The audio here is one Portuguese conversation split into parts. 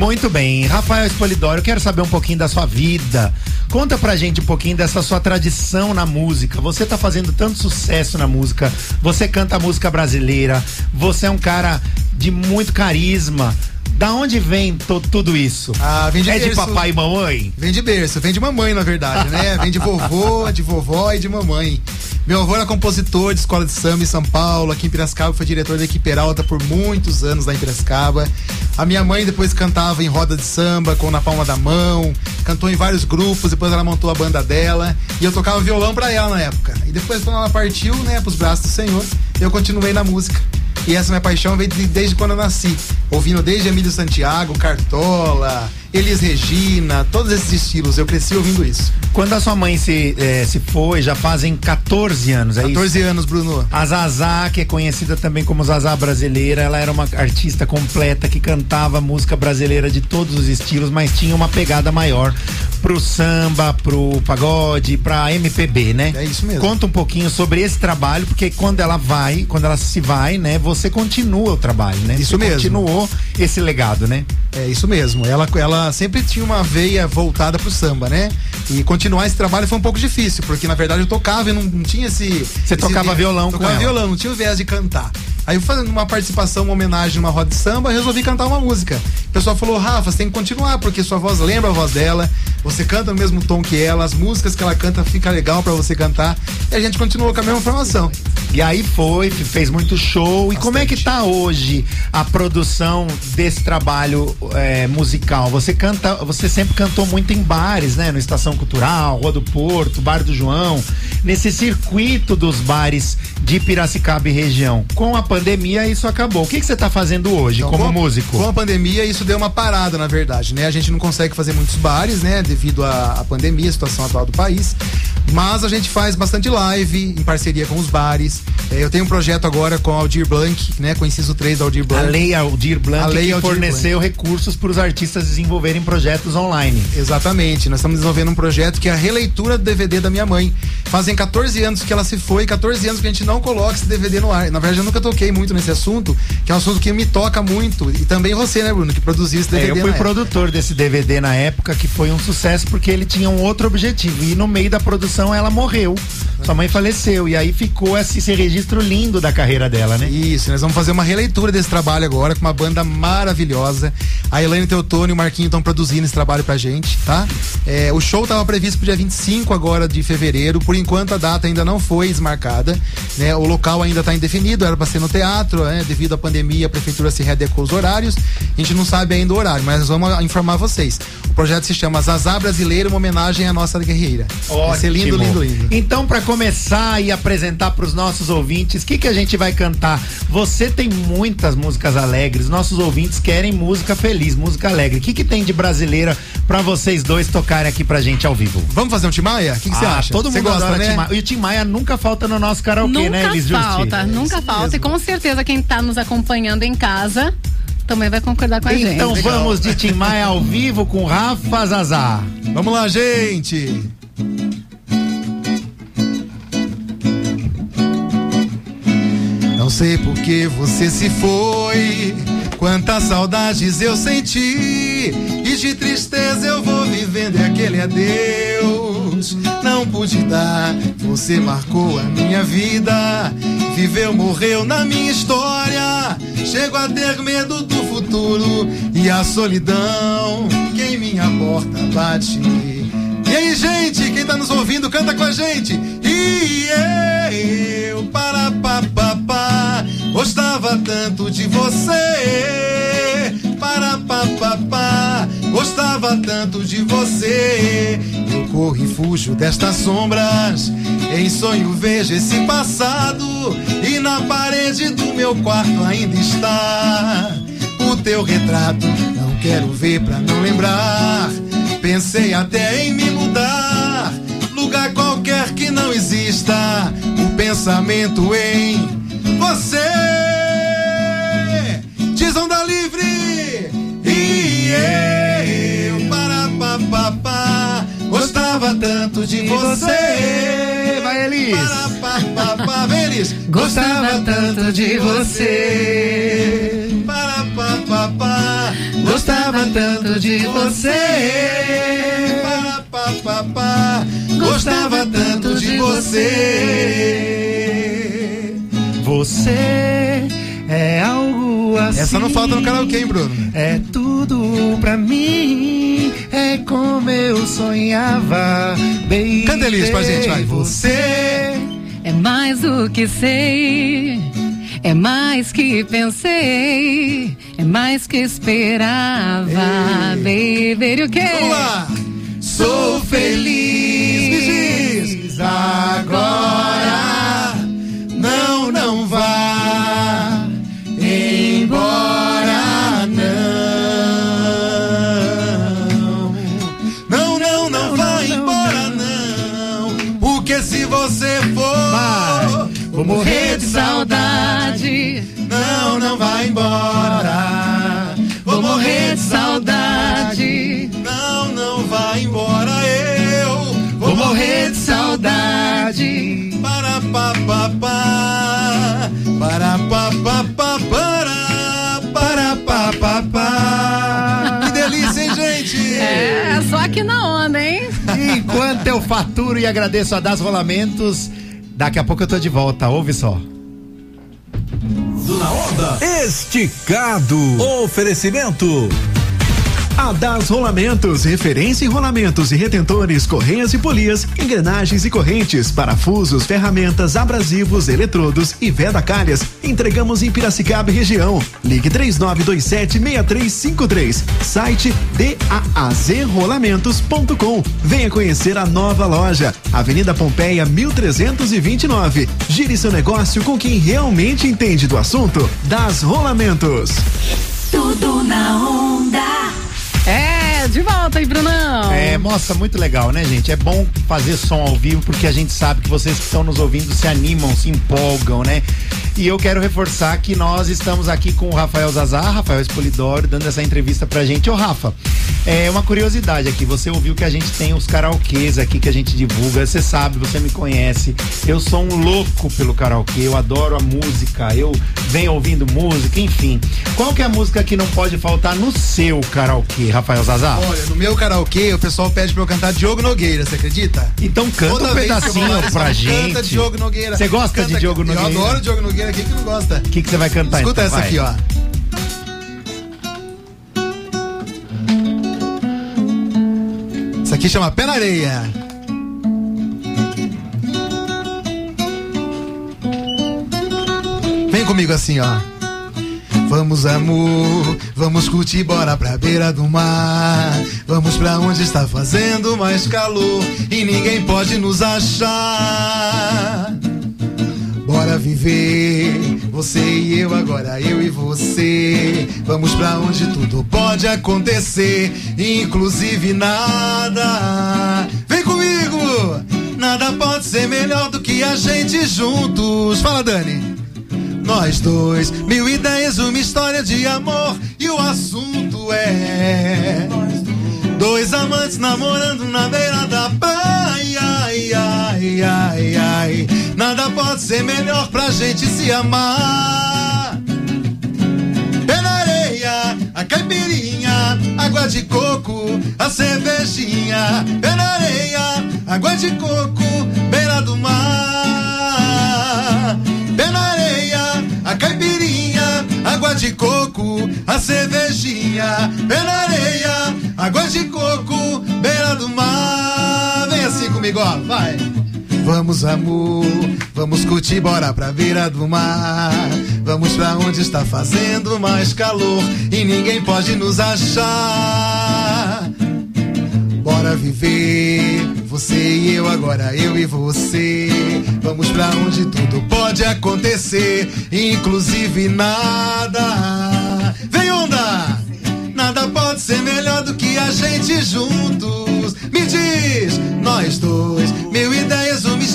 Muito bem. Rafael Espolidoro, eu quero saber um pouquinho da sua vida. Conta pra gente um pouquinho dessa sua tradição na música. Você tá fazendo tanto sucesso na música, você canta música brasileira, você é um cara de muito carisma. Da onde vem tudo isso? Ah, vem de é berço. de papai e mamãe? Vem de berço, vem de mamãe, na verdade, né? Vem de vovô, de vovó e de mamãe. Meu avô era compositor de escola de samba em São Paulo, aqui em Piracicaba, foi diretor da equipe Peralta por muitos anos lá em Piracicaba. A minha mãe depois cantava em roda de samba, com Na Palma da Mão, cantou em vários grupos, depois ela montou a banda dela, e eu tocava violão pra ela na época. E depois, quando ela partiu, né, pros braços do Senhor, eu continuei na música. E essa minha paixão veio de- desde quando eu nasci. Ouvindo desde Emílio Santiago, Cartola, Elis Regina, todos esses estilos. Eu cresci ouvindo isso. Quando a sua mãe se, eh, se foi, já fazem 14 anos, é 14 isso? anos, Bruno. A Zazá, que é conhecida também como Zazá brasileira, ela era uma artista completa que cantava música brasileira de todos os estilos, mas tinha uma pegada maior pro samba, pro pagode, pra MPB, né? É isso mesmo. Conta um pouquinho sobre esse trabalho, porque quando ela vai, quando ela se vai, né, você continua o trabalho, né? Isso Você mesmo. Continuou esse legado, né? É isso mesmo. Ela, ela sempre tinha uma veia voltada pro samba, né? E continuar esse trabalho foi um pouco difícil, porque na verdade eu tocava e não, não tinha esse. Você esse tocava violão com Tocava ela. violão, não tinha o viés de cantar. Aí eu fazendo uma participação, uma homenagem numa roda de samba, resolvi cantar uma música. O pessoal falou, Rafa, você tem que continuar, porque sua voz lembra a voz dela, você canta no mesmo tom que ela, as músicas que ela canta fica legal pra você cantar. E a gente continuou com a mesma formação. E aí foi, fez muito show. E como é que tá hoje a produção desse trabalho eh, musical? Você canta, você sempre cantou muito em bares, né? No Estação Cultural, Rua do Porto, Bar do João, nesse circuito dos bares de Piracicaba e região. Com a pandemia isso acabou. O que que você tá fazendo hoje Então, como com, músico? Com a pandemia, isso deu uma parada, na verdade, né? A gente não consegue fazer muitos bares, né? Devido à, à pandemia, a situação atual do país. Mas a gente faz bastante live em parceria com os bares. É, eu tenho um projeto agora com a Aldir Blanc, né? Com o inciso 3 da Aldir A Blanc. Lei Aldir Blanc A Lei que Aldir forneceu recursos para os artistas desenvolverem projetos online. Exatamente, nós estamos desenvolvendo um projeto que é a releitura do DVD da minha mãe. Fazem 14 anos que ela se foi, 14 anos que a gente não coloca esse DVD no ar. Na verdade, eu nunca toquei muito nesse assunto, que é um assunto que me toca muito. E também você, né, Bruno, que produziu esse DVD. É, eu fui na época. produtor desse DVD na época, que foi um sucesso porque ele tinha um outro objetivo. E no meio da produção ela morreu. Sua mãe faleceu. E aí ficou esse, registro lindo da carreira dela, né? Isso, nós vamos fazer uma releitura desse trabalho agora com uma banda maravilhosa. A Elaine Teotônio e o Marquinho estão produzindo esse trabalho pra gente, tá? É, o show estava previsto pro dia 25 agora de fevereiro. Por enquanto a data ainda não foi desmarcada, né? O local ainda está indefinido, era para ser no teatro, né? Devido à pandemia, a prefeitura se readequou os horários. A gente não sabe ainda o horário, mas vamos informar vocês. O projeto se chama Zazá Brasileira, uma homenagem à nossa guerreira. Vai ser lindo, Ótimo. lindo, lindo. Então, para começar e apresentar para os nossos ouvintes, o que, que a gente vai cantar? Você tem muitas músicas alegres, nossos ouvintes querem música feliz, música alegre. O que, que tem de brasileira para vocês dois tocarem aqui pra gente ao vivo? Vamos fazer um Timaya? O que que você Ah, acha? Todo Você mundo gosta, adora né? Tim Maia. E o Tim Maia nunca falta no nosso karaokê, nunca né, Elis Justi? falta, nunca falta. E com certeza quem tá nos acompanhando em casa também vai concordar com a gente. Então vamos de Tim Maia ao vivo com Rafa Zazá. Vamos lá, gente! Não sei por que você se foi, quantas saudades eu senti, e de tristeza eu vou vivendo e aquele adeus não pude dar. Você marcou a minha vida, viveu, morreu na minha história. Chego a ter medo do futuro e a solidão que em minha porta bate. E aí, gente, quem tá nos ouvindo, canta com a gente. E eu, para papapá, gostava tanto de você. Para papapá, gostava tanto de você. Eu corro e fujo destas sombras. Em sonho vejo esse passado. E na parede do meu quarto ainda está o teu retrato. Não quero ver pra não lembrar. Pensei até em me mudar, lugar qualquer que não exista. O pensamento em você. Onda livre e eu para papapá. Gostava tanto de você. Vai, Elis. Para papapá, vem, Elis. Gostava tanto de você. Para Para, pa, pa. Gostava tanto de você. Para, pa, pa, pa. Gostava tanto de você. Você é algo assim. Essa não falta no karaokê, hein, Bruno? É tudo pra mim, é como eu sonhava. Baby. Canta, Elis, pra gente, vai. Você É mais do que sei, é mais que pensei, é mais que esperava. Baby, o quê? Vamos lá! sou feliz. Pa pa pa. Para pa pa pa para. Para pa pa pa. Que delícia, hein, gente? é só aqui na onda, hein? Enquanto eu faturo e agradeço a Das Rolamentos, daqui a pouco eu tô de volta, ouve só. Na onda. Esticado. Oferecimento. A Das Rolamentos, referência em rolamentos e retentores, correias e polias, engrenagens e correntes, parafusos, ferramentas, abrasivos, eletrodos e veda calhas. Entregamos em Piracicaba e região. Ligue 3927-6353. Site daazrolamentos.com. Venha conhecer a nova loja. Avenida Pompeia 1329. Gire seu negócio com quem realmente entende do assunto. Das Rolamentos. Tudo na onda. É, de volta aí, Brunão. É, mostra muito legal, né, gente? É bom fazer som ao vivo porque a gente sabe que vocês que estão nos ouvindo se animam, se empolgam, né? E eu quero reforçar que nós estamos aqui com o Rafael Zazar, Rafael Espolidoro, dando essa entrevista pra gente. Ô, Rafa, é uma curiosidade aqui. Você ouviu que a gente tem os karaokês aqui que a gente divulga. Você sabe, você me conhece. Eu sou um louco pelo karaokê. Eu adoro a música. Eu venho ouvindo música, enfim. Qual que é a música que não pode faltar no seu karaokê, Rafael Zazar? Olha, no meu karaokê, o pessoal pede pra eu cantar Diogo Nogueira, você acredita? Então canta Toda um pedacinho lá, pra gente. Canta Diogo Nogueira. Você gosta Canta- de Diogo Nogueira? Eu adoro Diogo Nogueira. Quem que não gosta? O que que você vai cantar Escuta então? essa Vai. aqui, ó. Isso aqui chama Pé na Areia. Vem comigo assim, ó. Vamos, amor, vamos curtir, bora pra beira do mar. Vamos pra onde está fazendo mais calor e ninguém pode nos achar. Bora viver, você e eu, agora eu e você. Vamos pra onde tudo pode acontecer, inclusive nada. Vem comigo! Nada pode ser melhor do que a gente juntos. Fala, Dani. Nós dois, mil ideias, uma história de amor. E o assunto é. Dois amantes namorando na beira da praia. Ai, ai, ai, ai. Nada pode ser melhor pra gente se amar. Pé na areia, a caipirinha, água de coco, a cervejinha. Pé na areia, água de coco, beira do mar. Pé na areia, a caipirinha, água de coco, a cervejinha. Pé na areia, água de coco, Vamos, amor, vamos curtir, bora pra beira do mar. Vamos pra onde está fazendo mais calor e ninguém pode nos achar. Bora viver, você e eu, agora eu e você. Vamos pra onde tudo pode acontecer, inclusive nada. Vem onda! Nada pode ser melhor do que a gente juntos. Me diz, nós dois, mil ideias, uma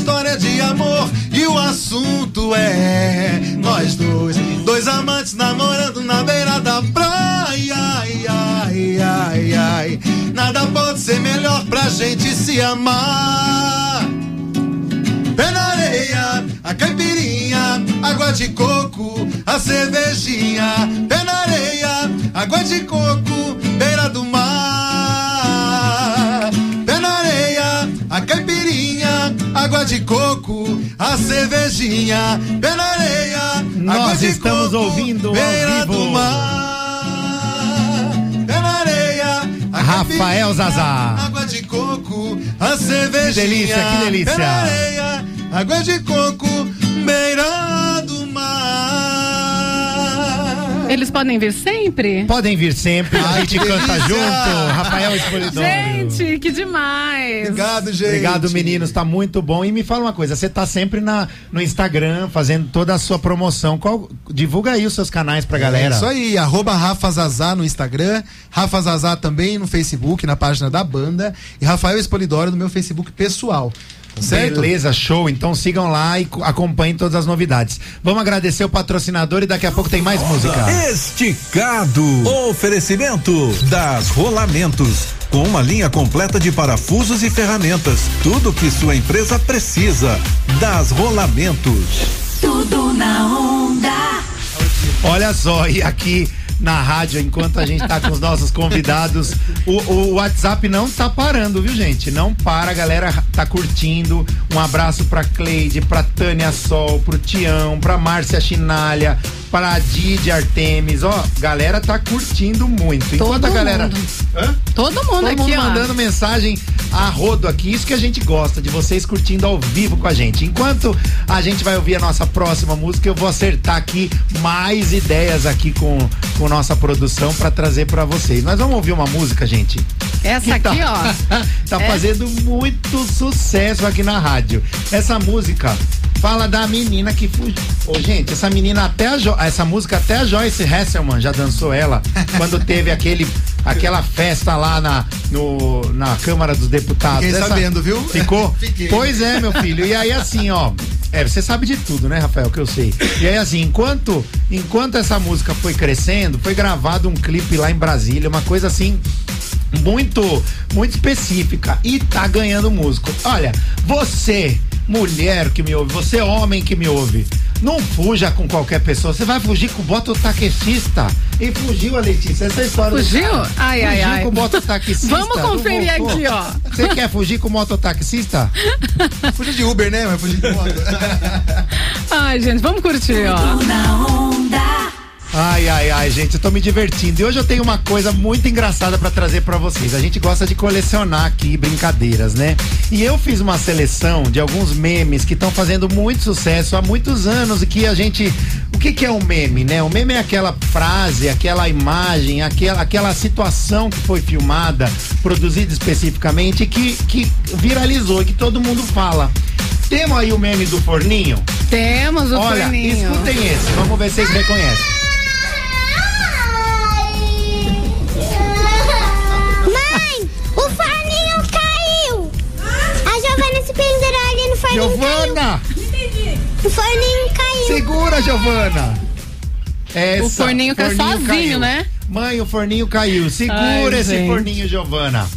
história de amor. E o assunto é nós dois, dois amantes namorando na beira da praia. Ai, ai, ai, ai. Nada pode ser melhor pra gente se amar. Pé na areia, a caipirinha, água de coco, a cervejinha. Pé na areia, água de coco, beira do mar. De coco, a cervejinha. Pé na areia, Nós água de estamos coco, ouvindo ao beira vivo. do mar. Pé na areia, Rafael Zazá. Água de coco, a cervejinha. Que delícia, que delícia. Pé na areia, água de coco, beira Eles podem vir sempre? Podem vir sempre, a gente canta junto. Rafael Espolidoro. Gente, que demais! Obrigado, gente. Obrigado, meninos, tá muito bom. E me fala uma coisa, você tá sempre na, no Instagram fazendo toda a sua promoção. Qual, divulga aí os seus canais pra galera. É isso aí, arroba Rafa Zazá no Instagram, Rafa Zazá também no Facebook, na página da banda, e Rafael Espolidoro no meu Facebook pessoal. Certo? Beleza, show. Então sigam lá e co- acompanhem todas as novidades. Vamos agradecer o patrocinador e daqui a pouco tem mais música. Esticado. Oferecimento das Rolamentos. Com uma linha completa de parafusos e ferramentas. Tudo que sua empresa precisa. Das Rolamentos. Tudo na onda. Olha só, e aqui na rádio, enquanto a gente tá com os nossos convidados, o, o WhatsApp não tá parando, viu, gente? Não para, a galera tá curtindo. Um abraço pra Cleide, pra Tânia Sol, pro Tião, pra Márcia Chinalha, pra Didi Artemis. Ó, galera tá curtindo muito. Enquanto Todo a galera. mundo. Hã? Todo mundo Todo aqui, mundo ó. mandando mensagem a rodo aqui. Isso que a gente gosta, de vocês curtindo ao vivo com a gente. Enquanto a gente vai ouvir a nossa próxima música, eu vou acertar aqui mais ideias aqui com, com nossa produção pra trazer pra vocês. Nós vamos ouvir uma música, gente. Essa que aqui, tá, ó. tá É. fazendo muito sucesso aqui na rádio. Essa música fala da menina que fugiu. Ô, gente, essa menina até a Jo- essa música até a Joyce Hasselman já dançou ela quando teve aquele aquela festa lá na no, na Câmara dos Deputados. Fiquei Essa- sabendo, viu? Ficou? Fiquei. Pois é, meu filho. E aí assim, ó, é, você sabe de tudo, né, Rafael, que eu sei. E aí assim, enquanto enquanto essa música foi crescendo, foi gravado um clipe lá em Brasília, uma coisa assim muito, muito específica e tá ganhando músico. Olha, você, mulher que me ouve, você, homem que me ouve, não fuja com qualquer pessoa. Você vai fugir com o bototaxista. E fugiu a Letícia. Essa é história Fugiu? Ai, ai, fugiu ai. com o mototaxista. Vamos conferir aqui, ó. Você quer fugir com o mototaxista? Fugir de Uber, né? Mas fugir de moto. Ai, gente, vamos curtir, ó. Ai, ai, ai, gente, eu tô me divertindo. E hoje eu tenho uma coisa muito engraçada pra trazer pra vocês. A gente gosta de colecionar aqui brincadeiras, né? E eu fiz uma seleção de alguns memes que estão fazendo muito sucesso há muitos anos e que a gente. O que, que é um meme, né? O meme é aquela frase, aquela imagem, aquela, aquela situação que foi filmada, produzida especificamente, que, que viralizou e que todo mundo fala. Temos aí o meme do forninho? Temos o Olha, forninho. escutem esse, vamos ver se vocês reconhecem. Caiu. Giovana! O forninho caiu. Segura, Giovana! Essa, O forninho caiu sozinho, caiu. né? Mãe, o forninho caiu. Segura Ai, esse gente. forninho, Giovana.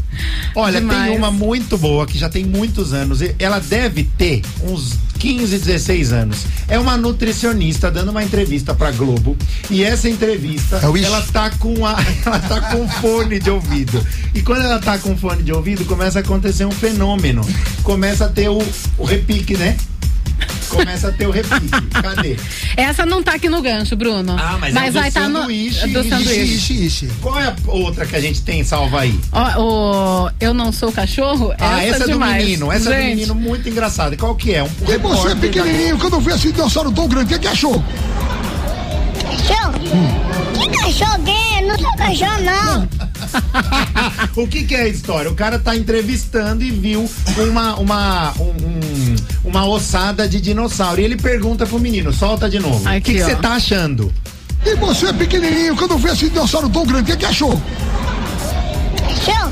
Olha, tem Demais. uma muito boa que já tem muitos anos. Ela deve ter uns 15, 16 anos. É uma nutricionista dando uma entrevista pra Globo. E essa entrevista, É ela tá com a, ela tá com fone de ouvido. E quando ela tá com fone de ouvido, começa a acontecer um fenômeno. Começa a ter o, o repique, né? Começa a ter o repique. Cadê? Essa não tá aqui no gancho, Bruno. Ah, mas é o do vai estar no sanduíche, do ixi, sanduíche. Ixi, ixi. Qual é a outra que a gente tem salva aí? Ó, o Eu Não Sou Cachorro, Ah, essa, é do demais. menino. Essa é do Gente, menino muito engraçada. Qual que é? Um E você, repórter da- pequenininho, quando vê esse dinossauro tão grande, o que, que achou? Cachorro? Que cachorro? Eu não sou cachorro, não. o que, que é a história? O cara tá entrevistando e viu uma, uma, um- um- uma ossada de dinossauro. E ele pergunta pro menino, solta de novo. O que você tá achando? E você, pequenininho, quando vê esse dinossauro tão grande, o que, que achou? Cachorro?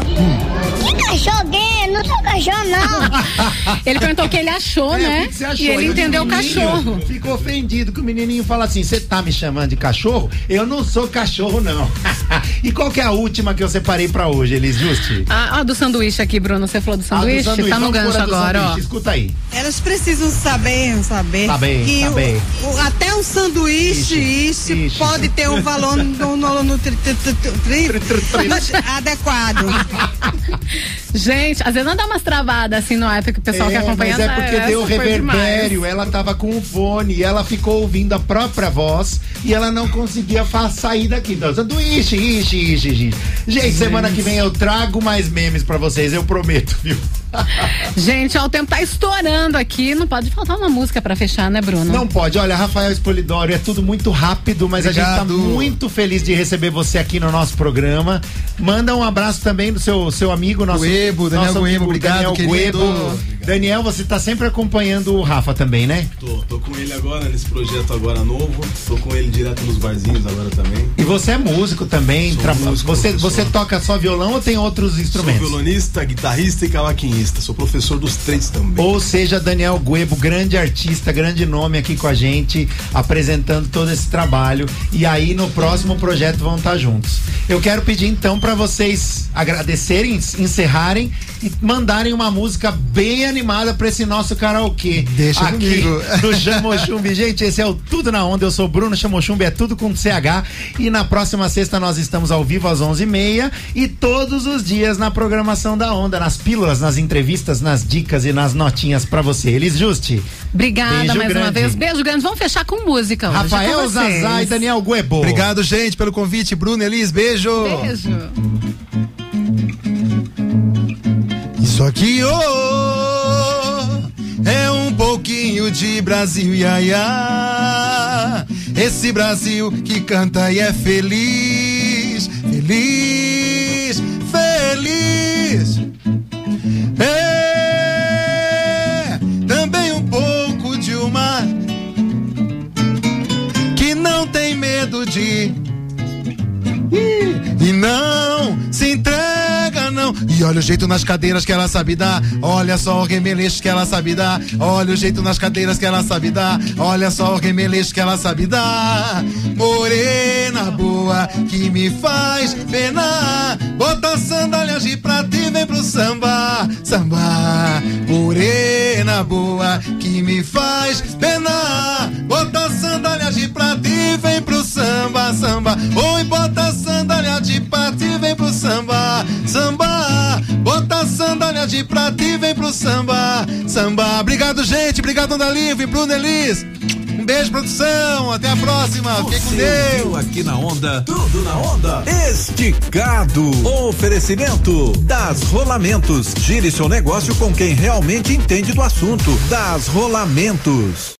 Que cachorro? Eu não sou cachorro, não. Ele perguntou o que ele achou, É, né? que achou? E ele o entendeu o cachorro. Ficou ofendido que o menininho fala assim: você tá me chamando de cachorro? Eu não sou cachorro, não. E qual que é a última que eu separei pra hoje, Elis Justi? Ah, ah, do sanduíche aqui, Bruno. Você falou do sanduíche? sanduíche, Tá no gancho do agora, ó. sanduíche, Escuta aí. Elas precisam saber, saber Saber, que o- saber. o- até um sanduíche Ixi, isso ixi. pode ter um valor no, no, no tri- tri- tri- tri- tri- adequado. Gente, às vezes não dá umas travadas assim no ar, porque o pessoal que É, acompanha mas é porque essa deu reverbério, demais. ela tava com o fone e ela ficou ouvindo a própria voz e ela não conseguia sair daqui. Então, sanduíche, ixi, ixi, ixi. Gente, semana que vem eu trago mais memes pra vocês, eu prometo, viu? Gente, ó, o tempo tá estourando aqui. Não pode faltar uma música pra fechar, né, Bruno? Não pode. Olha, Rafael Espolidório, é tudo muito rápido, mas a gente tá Obrigado. muito feliz de receber você aqui no nosso programa. Manda um abraço também do seu, seu amigo, nosso Guebo, Daniel nosso Guebo, amigo obrigado, Daniel querido. Guebo. Daniel, você tá sempre acompanhando o Rafa também, né? Tô, tô com ele agora nesse projeto agora novo. Tô com ele direto nos barzinhos agora também. E você é músico também? Sou tra- músico, você, professor. você toca só violão ou tem outros Sou instrumentos? violonista, guitarrista e cavaquinista. Sou professor dos três também. Ou seja, Daniel Guebo, grande artista, grande nome aqui com a gente, apresentando todo esse trabalho. E aí no próximo projeto vão estar juntos. Eu quero pedir então para vocês agradecerem, encerrarem e mandarem uma música bem animada para esse nosso karaokê. Deixa aqui comigo. no Chamochumbi. Gente, esse é o Tudo na Onda. Eu sou Bruno Chamochumbi, é tudo com CH. E na próxima sexta nós estamos ao vivo às 11h30 e todos os dias na programação da Onda, nas pílulas, nas entrevistas, nas dicas e nas notinhas pra você. Elis Justi. Obrigada Beijo mais uma grande. vez. Beijo grande. Vamos fechar com música hoje. é com Rafael. Zazá e Daniel Guebo. Obrigado, gente, pelo convite. Bruno, Elis, beijo. Beijo. Isso aqui, oh, é um pouquinho de Brasil, ia, ia. Esse Brasil que canta e é feliz, feliz, jeito nas cadeiras que ela sabe dar. Olha só o remeleixo que ela sabe dar. Olha o jeito nas cadeiras que ela sabe dar. Olha só o remeleixo que ela sabe dar. Morena boa que me faz penar. Bota sandálias de prata e vem pro samba, samba. Morena boa que me faz penar. Bota sandálias de prata e vem pro samba, samba. Oi, bota sandália de prata e vem pro samba, samba. Bota sandália de prata e vem pro samba, samba. Obrigado, gente. Obrigado, Onda Livre, Bruno Elis. Um beijo, produção. Até a próxima. Fique com Deus. aqui na onda, tudo na onda, esticado. Oferecimento das rolamentos. Gire seu negócio com quem realmente entende do assunto. Das rolamentos.